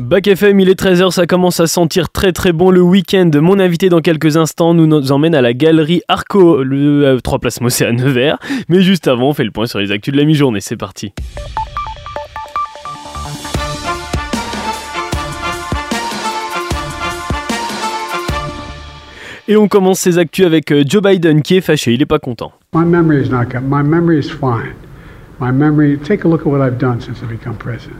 Bac FM, il est 13h, ça commence à sentir très très bon le week-end. Mon invité dans quelques instants nous emmène à la galerie Arco, le 3 euh, Place Mossé à Nevers. Mais juste avant, on fait le point sur les actus de la mi-journée, c'est parti. Et on commence ces actus avec euh, Joe Biden qui est fâché, il est pas content. My memory is not good. My memory is fine. My memory, take a look at what I've done since I've become president.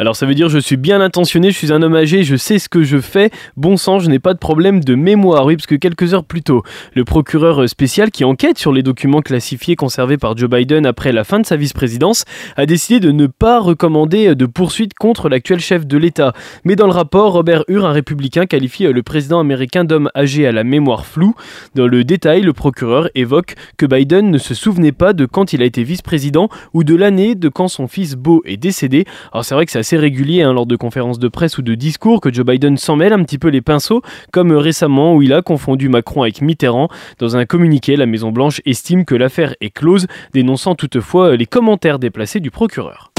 Alors ça veut dire je suis bien intentionné, je suis un homme âgé, je sais ce que je fais, bon sang, je n'ai pas de problème de mémoire. Oui, parce que quelques heures plus tôt, le procureur spécial qui enquête sur les documents classifiés conservés par Joe Biden après la fin de sa vice-présidence a décidé de ne pas recommander de poursuite contre l'actuel chef de l'État. Mais dans le rapport, Robert Hur, un républicain, qualifie le président américain d'homme âgé à la mémoire floue. Dans le détail, le procureur évoque que Biden ne se souvenait pas de quand il a été vice-président ou de l'année de quand son fils Beau est décédé. Alors c'est vrai que c'est régulier hein, lors de conférences de presse ou de discours que Joe Biden s'en mêle un petit peu les pinceaux, comme récemment où il a confondu Macron avec Mitterrand. Dans un communiqué, la Maison-Blanche estime que l'affaire est close, dénonçant toutefois les commentaires déplacés du procureur.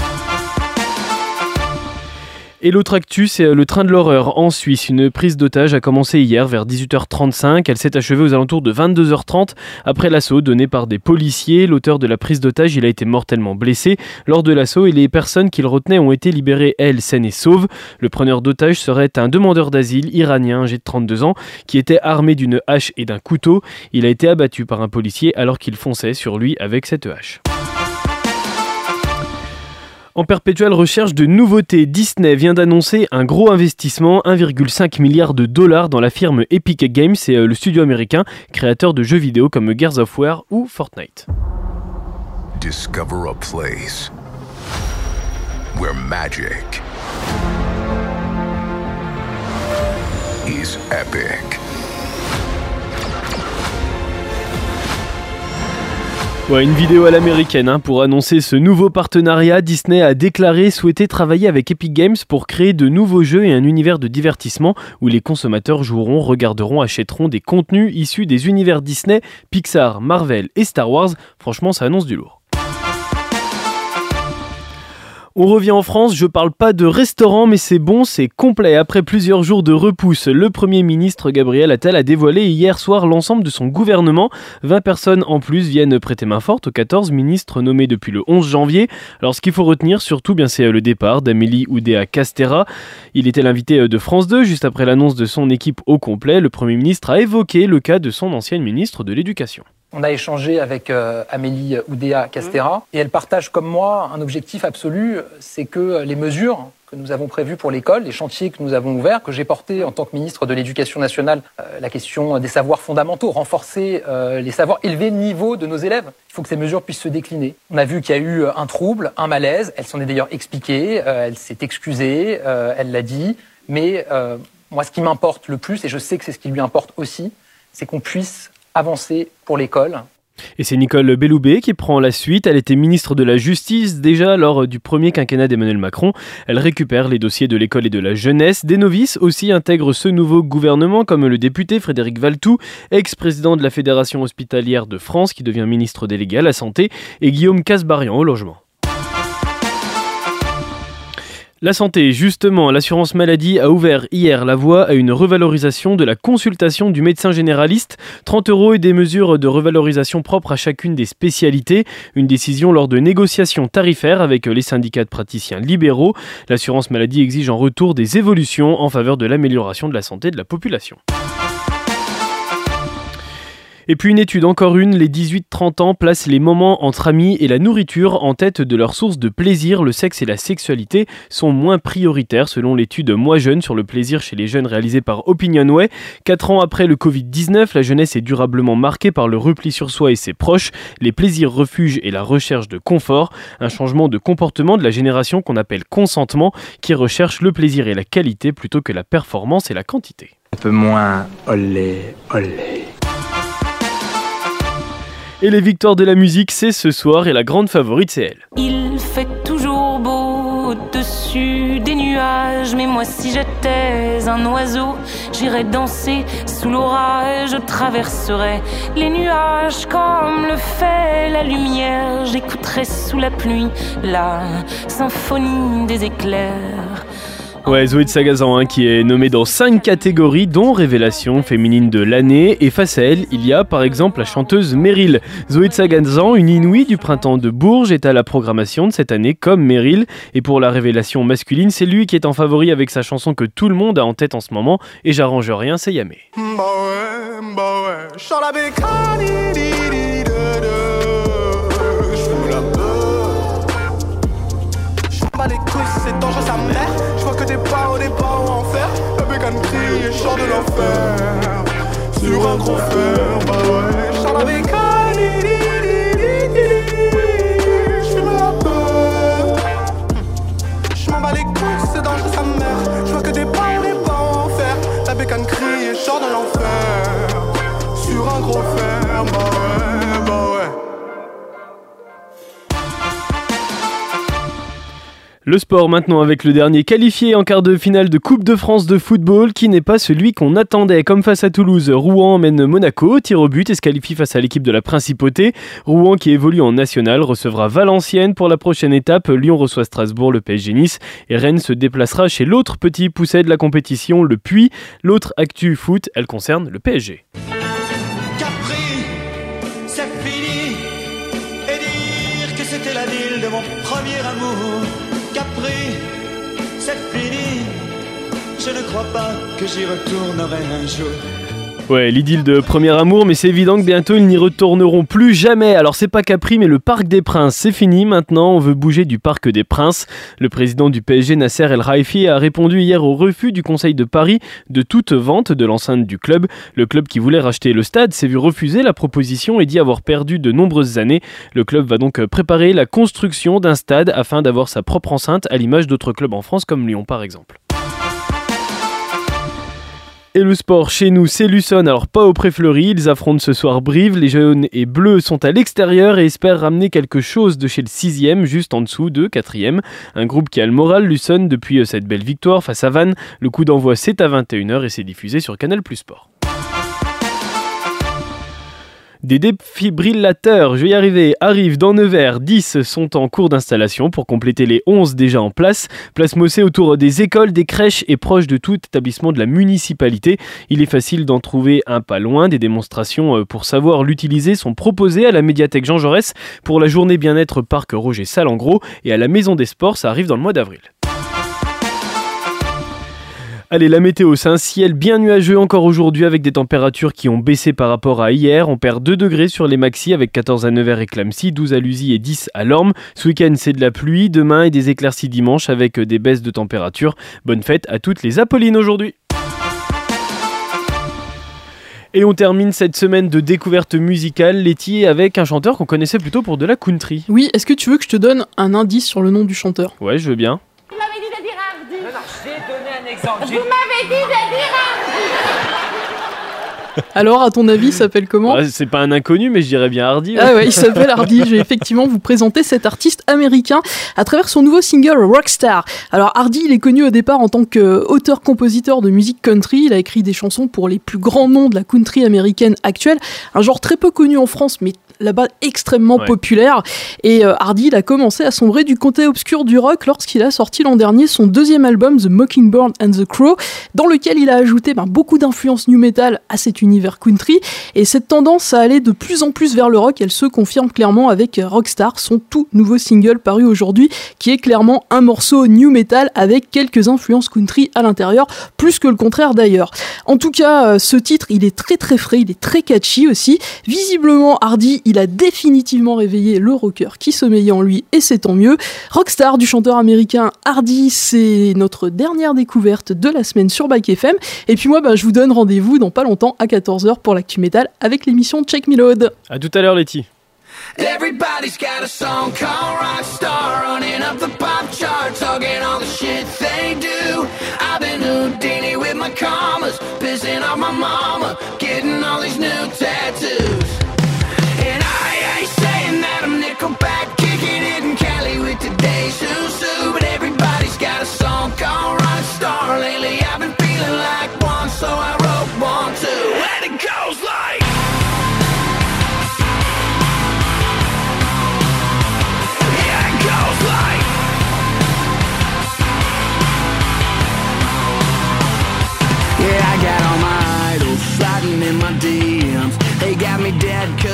Et l'autre actu, c'est euh, le train de l'horreur en Suisse. Une prise d'otage a commencé hier vers 18h35. Elle s'est achevée aux alentours de 22h30 après l'assaut donné par des policiers. L'auteur de la prise d'otage, il a été mortellement blessé lors de l'assaut et les personnes qu'il retenait ont été libérées, elles, saines et sauves. Le preneur d'otage serait un demandeur d'asile iranien âgé de 32 ans qui était armé d'une hache et d'un couteau. Il a été abattu par un policier alors qu'il fonçait sur lui avec cette hache. En perpétuelle recherche de nouveautés, Disney vient d'annoncer un gros investissement, 1,5 milliard de dollars dans la firme Epic Games, c'est euh, le studio américain créateur de jeux vidéo comme Gears of War ou Fortnite. Discover a place where magic is epic. Une vidéo à l'américaine hein, pour annoncer ce nouveau partenariat. Disney a déclaré souhaiter travailler avec Epic Games pour créer de nouveaux jeux et un univers de divertissement où les consommateurs joueront, regarderont, achèteront des contenus issus des univers Disney, Pixar, Marvel et Star Wars. Franchement, ça annonce du lourd. On revient en France, je parle pas de restaurant, mais c'est bon, c'est complet. Après plusieurs jours de repousse, le Premier ministre Gabriel Attal a dévoilé hier soir l'ensemble de son gouvernement. 20 personnes en plus viennent prêter main forte aux 14 ministres nommés depuis le 11 janvier. Alors ce qu'il faut retenir surtout, bien c'est le départ d'Amélie Oudéa Castera. Il était l'invité de France 2 juste après l'annonce de son équipe au complet. Le Premier ministre a évoqué le cas de son ancienne ministre de l'Éducation. On a échangé avec euh, Amélie Oudéa Castera mmh. et elle partage comme moi un objectif absolu, c'est que les mesures que nous avons prévues pour l'école, les chantiers que nous avons ouverts, que j'ai portés en tant que ministre de l'Éducation nationale, euh, la question des savoirs fondamentaux, renforcer euh, les savoirs, élever le niveau de nos élèves. Il faut que ces mesures puissent se décliner. On a vu qu'il y a eu un trouble, un malaise. Elle s'en est d'ailleurs expliquée, elle s'est excusée, elle l'a dit. Mais moi, ce qui m'importe le plus, et je sais que c'est ce qui lui importe aussi, c'est qu'on puisse avancer pour l'école. Et c'est Nicole Belloubet qui prend la suite. Elle était ministre de la Justice déjà lors du premier quinquennat d'Emmanuel Macron. Elle récupère les dossiers de l'école et de la jeunesse. Des novices aussi intègrent ce nouveau gouvernement, comme le député Frédéric Valtou, ex-président de la Fédération hospitalière de France, qui devient ministre délégué à la Santé, et Guillaume Casbarian au logement. La santé, justement, l'assurance maladie a ouvert hier la voie à une revalorisation de la consultation du médecin généraliste, 30 euros et des mesures de revalorisation propres à chacune des spécialités, une décision lors de négociations tarifaires avec les syndicats de praticiens libéraux. L'assurance maladie exige en retour des évolutions en faveur de l'amélioration de la santé de la population. Et puis une étude, encore une, les 18-30 ans placent les moments entre amis et la nourriture en tête de leur source de plaisir. Le sexe et la sexualité sont moins prioritaires selon l'étude Moi jeune sur le plaisir chez les jeunes réalisée par Opinionway. Quatre ans après le Covid-19, la jeunesse est durablement marquée par le repli sur soi et ses proches, les plaisirs refuges et la recherche de confort. Un changement de comportement de la génération qu'on appelle consentement qui recherche le plaisir et la qualité plutôt que la performance et la quantité. Un peu moins olé, olé. Et les victoires de la musique, c'est ce soir et la grande favorite, c'est elle. Il fait toujours beau au-dessus des nuages, mais moi si j'étais un oiseau, j'irais danser sous l'orage, je traverserais les nuages comme le fait la lumière, j'écouterais sous la pluie la symphonie des éclairs. Ouais, Zoé de Sagazan hein, qui est nommée dans 5 catégories dont révélation féminine de l'année et face à elle, il y a par exemple la chanteuse Meryl. Zoé de Sagazan, une inouïe du printemps de Bourges, est à la programmation de cette année comme Meryl et pour la révélation masculine, c'est lui qui est en favori avec sa chanson que tout le monde a en tête en ce moment et j'arrange rien, c'est Yamé. Les couilles, c'est dangereux. Que des pas au départ en enfer. La bécane crie et sors de l'enfer. Sur un gros fer, bah Le sport maintenant avec le dernier qualifié en quart de finale de Coupe de France de football qui n'est pas celui qu'on attendait. Comme face à Toulouse, Rouen mène Monaco, tir au but et se qualifie face à l'équipe de la Principauté. Rouen qui évolue en national recevra Valenciennes pour la prochaine étape. Lyon reçoit Strasbourg, le PSG Nice et Rennes se déplacera chez l'autre petit pousset de la compétition, le Puy. L'autre actu foot, elle concerne le PSG. Capri, c'est fini. Et dire que c'était la ville de mon premier amour. C'est fini. Je ne crois pas que j'y retournerai un jour. Ouais, l'idylle de premier amour, mais c'est évident que bientôt ils n'y retourneront plus jamais. Alors c'est pas Capri, mais le Parc des Princes, c'est fini maintenant, on veut bouger du Parc des Princes. Le président du PSG, Nasser El Raifi, a répondu hier au refus du Conseil de Paris de toute vente de l'enceinte du club. Le club qui voulait racheter le stade s'est vu refuser la proposition et dit avoir perdu de nombreuses années. Le club va donc préparer la construction d'un stade afin d'avoir sa propre enceinte à l'image d'autres clubs en France comme Lyon par exemple. Et le sport chez nous, c'est Luçon, alors pas au Pré-Fleury, ils affrontent ce soir Brive, les jaunes et bleus sont à l'extérieur et espèrent ramener quelque chose de chez le 6 juste en dessous de 4 Un groupe qui a le moral, Luçon, depuis cette belle victoire face à Vannes. Le coup d'envoi c'est à 21h et c'est diffusé sur Canal Plus Sport. Des défibrillateurs, je vais y arriver, arrivent dans Nevers. 10 sont en cours d'installation pour compléter les 11 déjà en place. Place Mossé autour des écoles, des crèches et proche de tout établissement de la municipalité. Il est facile d'en trouver un pas loin. Des démonstrations euh, pour savoir l'utiliser sont proposées à la médiathèque Jean Jaurès pour la journée bien-être Parc Roger Salengro et à la Maison des Sports. Ça arrive dans le mois d'avril. Allez, la météo, c'est un ciel bien nuageux encore aujourd'hui avec des températures qui ont baissé par rapport à hier. On perd 2 degrés sur les maxi avec 14 à Nevers et Clamcy, 12 à Lusy et 10 à Lorme. Ce week-end, c'est de la pluie. Demain et des éclaircies dimanche avec des baisses de température. Bonne fête à toutes les Apollines aujourd'hui. Et on termine cette semaine de découverte musicale, Letty, avec un chanteur qu'on connaissait plutôt pour de la country. Oui, est-ce que tu veux que je te donne un indice sur le nom du chanteur? Ouais, je veux bien. Vous m'avez dit de dire un Alors, à ton avis, il s'appelle comment c'est pas un inconnu, mais je dirais bien Hardy. ouais. Ah ouais, il s'appelle Hardy. Je vais effectivement vous présenter cet artiste américain à travers son nouveau single Rockstar. Alors Hardy, il est connu au départ en tant qu'auteur-compositeur de musique country. Il a écrit des chansons pour les plus grands noms de la country américaine actuelle, un genre très peu connu en France, mais là-bas extrêmement Ouais. populaire. Et euh, Hardy, il a commencé à sombrer du côté obscur du rock lorsqu'il a sorti l'an dernier son deuxième album The Mockingbird and the Crow, dans lequel il a ajouté ben, beaucoup d'influences new metal à cet univers country. Et cette tendance à aller de plus en plus vers le rock, elle se confirme clairement avec euh, Rockstar, son tout nouveau single paru aujourd'hui, qui est clairement un morceau new metal avec quelques influences country à l'intérieur, plus que le contraire d'ailleurs. En tout cas, euh, ce titre, il est très très frais, il est très catchy aussi. Visiblement, Hardy, il a définitivement réveillé le rocker qui sommeillait en lui, et c'est tant mieux. Rockstar du chanteur américain Hardy, c'est notre dernière découverte de la semaine sur Bike FM. Et puis moi, bah, je vous donne rendez-vous dans pas longtemps à 14h pour l'actu métal avec l'émission Check Me Load. À tout à l'heure, Letty. Everybody's got a song called Rockstar running up the pop charts, talking all the shit they do. I've been Houdini with my commas, pissing off my mama, getting all these new tattoos.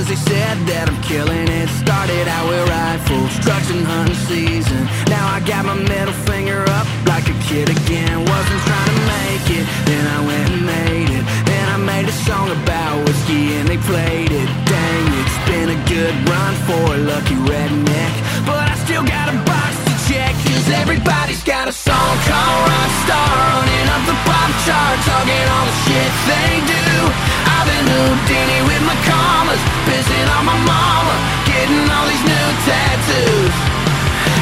They said that I'm killing it. Started out with rifles, trucks and hunting season. Now I got my middle finger up like a kid again. Wasn't trying to make it, then I went and made it. Then I made a song about whiskey and they played it. Dang, it's been a good run for a lucky redneck. But I still got a box to check. Cause everybody's got a song called Rockstar. Running up the pop charts, talking all the shit they do. I've been Houdini with my commas, pissing on my mama, getting all these new tattoos.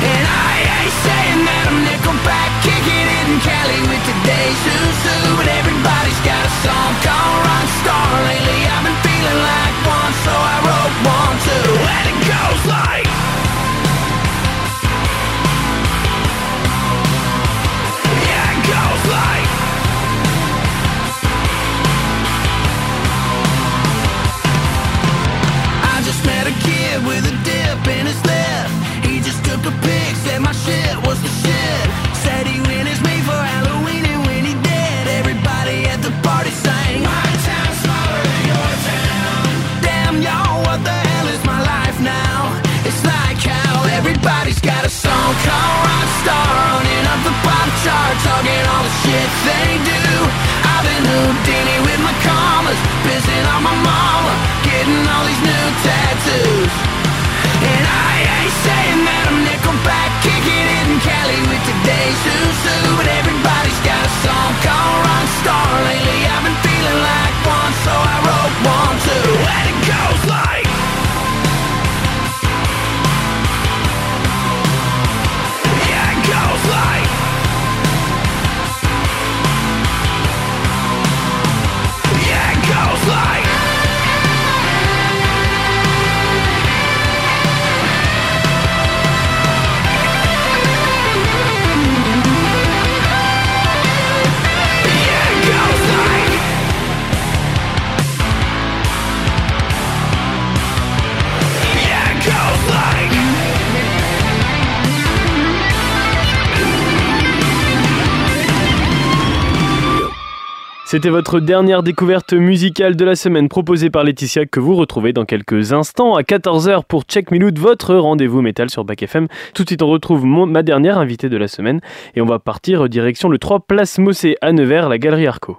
And I ain't saying that I'm Nickelback, kicking it in Cali with today's who's who. But everybody's got a C'était votre dernière découverte musicale de la semaine proposée par Laetitia que vous retrouvez dans quelques instants à 14h pour Check Minute, votre rendez-vous métal sur Bac FM. Tout de suite, on retrouve ma dernière invitée de la semaine et on va partir direction le 3 Place Mossé à Nevers, la Galerie Arco.